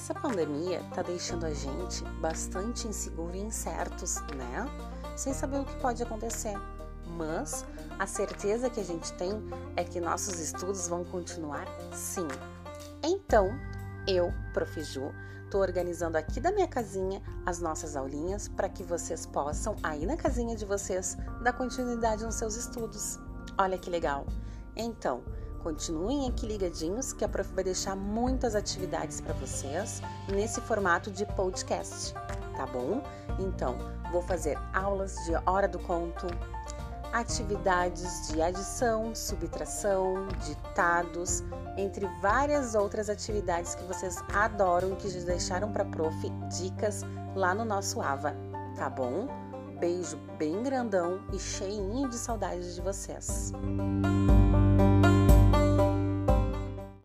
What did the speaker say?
essa pandemia tá deixando a gente bastante inseguro e incertos, né? Sem saber o que pode acontecer. Mas a certeza que a gente tem é que nossos estudos vão continuar sim. Então, eu, Prof. Ju, tô organizando aqui da minha casinha as nossas aulinhas para que vocês possam, aí na casinha de vocês, dar continuidade nos seus estudos. Olha que legal! Então, continuem aqui ligadinhos que a prof vai deixar muitas atividades para vocês nesse formato de podcast, tá bom? Então, vou fazer aulas de hora do conto, atividades de adição, subtração, ditados, entre várias outras atividades que vocês adoram e que já deixaram para prof dicas lá no nosso AVA, tá bom? Beijo bem grandão e cheinho de saudades de vocês.